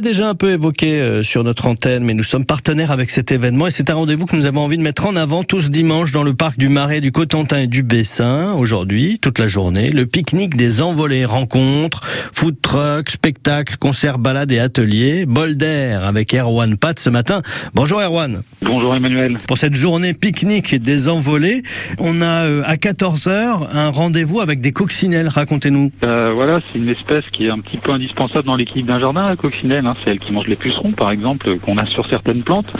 déjà un peu évoqué euh, sur notre antenne, mais nous sommes partenaires avec cet événement et c'est un rendez-vous que nous avons envie de mettre en avant tous dimanche dans le parc du Marais, du Cotentin et du Bessin. Aujourd'hui, toute la journée, le pique-nique des envolées, rencontres, food truck, spectacles, concerts, balades et ateliers. Bol d'air avec Erwan Pat ce matin. Bonjour Erwan. Bonjour Emmanuel. Pour cette journée pique-nique des envolées, on a euh, à 14h un rendez-vous avec des coccinelles. Racontez-nous. Euh, voilà, c'est une espèce qui est un petit peu indispensable dans l'équipe d'un jardin, la coccinelle. Hein. C'est elle qui mange les pucerons, par exemple, qu'on a sur certaines plantes.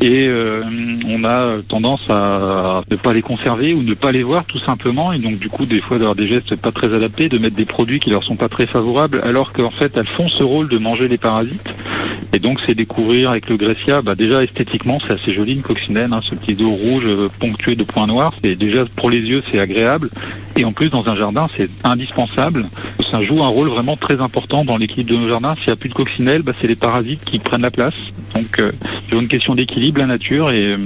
Et euh, on a tendance à ne pas les conserver ou ne pas les voir, tout simplement. Et donc, du coup, des fois, d'avoir des gestes pas très adaptés, de mettre des produits qui leur sont pas très favorables, alors qu'en fait, elles font ce rôle de manger les parasites. Et donc, c'est découvrir avec le Gressia, bah, déjà esthétiquement, c'est assez joli une coccinelle, hein, ce petit dos rouge euh, ponctué de points noirs. Et déjà, pour les yeux, c'est agréable. Et en plus, dans un jardin, c'est indispensable. Ça joue un rôle vraiment très important dans l'équipe de nos jardins. S'il n'y a plus de coccinelle, bah, c'est les parasites qui prennent la place. Donc, euh, c'est une question d'équilibre, la nature. Et euh,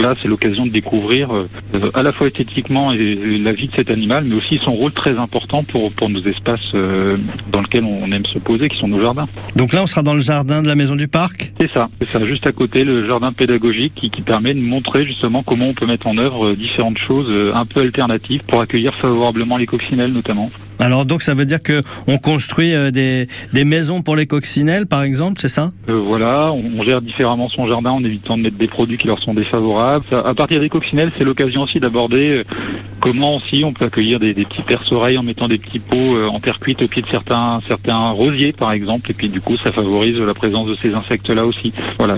Là, c'est l'occasion de découvrir euh, à la fois esthétiquement et la vie de cet animal, mais aussi son rôle très important pour, pour nos espaces euh, dans lesquels on aime se poser, qui sont nos jardins. Donc là, on sera dans le jardin de la maison du parc? C'est ça, c'est ça, juste à côté, le jardin pédagogique qui, qui permet de montrer justement comment on peut mettre en œuvre euh, différentes choses un peu alternatives pour accueillir favorablement les coccinelles notamment. Alors donc ça veut dire que on construit des, des maisons pour les coccinelles par exemple, c'est ça? Euh, Voilà, on, gère différemment son jardin en évitant de mettre des produits qui leur sont défavorables. À partir des coccinelles, c'est l'occasion aussi d'aborder comment aussi on peut accueillir des, des petits perce-oreilles en mettant des petits pots en terre cuite au pied de certains certains rosiers par exemple et puis du coup ça favorise la présence de ces insectes là aussi. Voilà,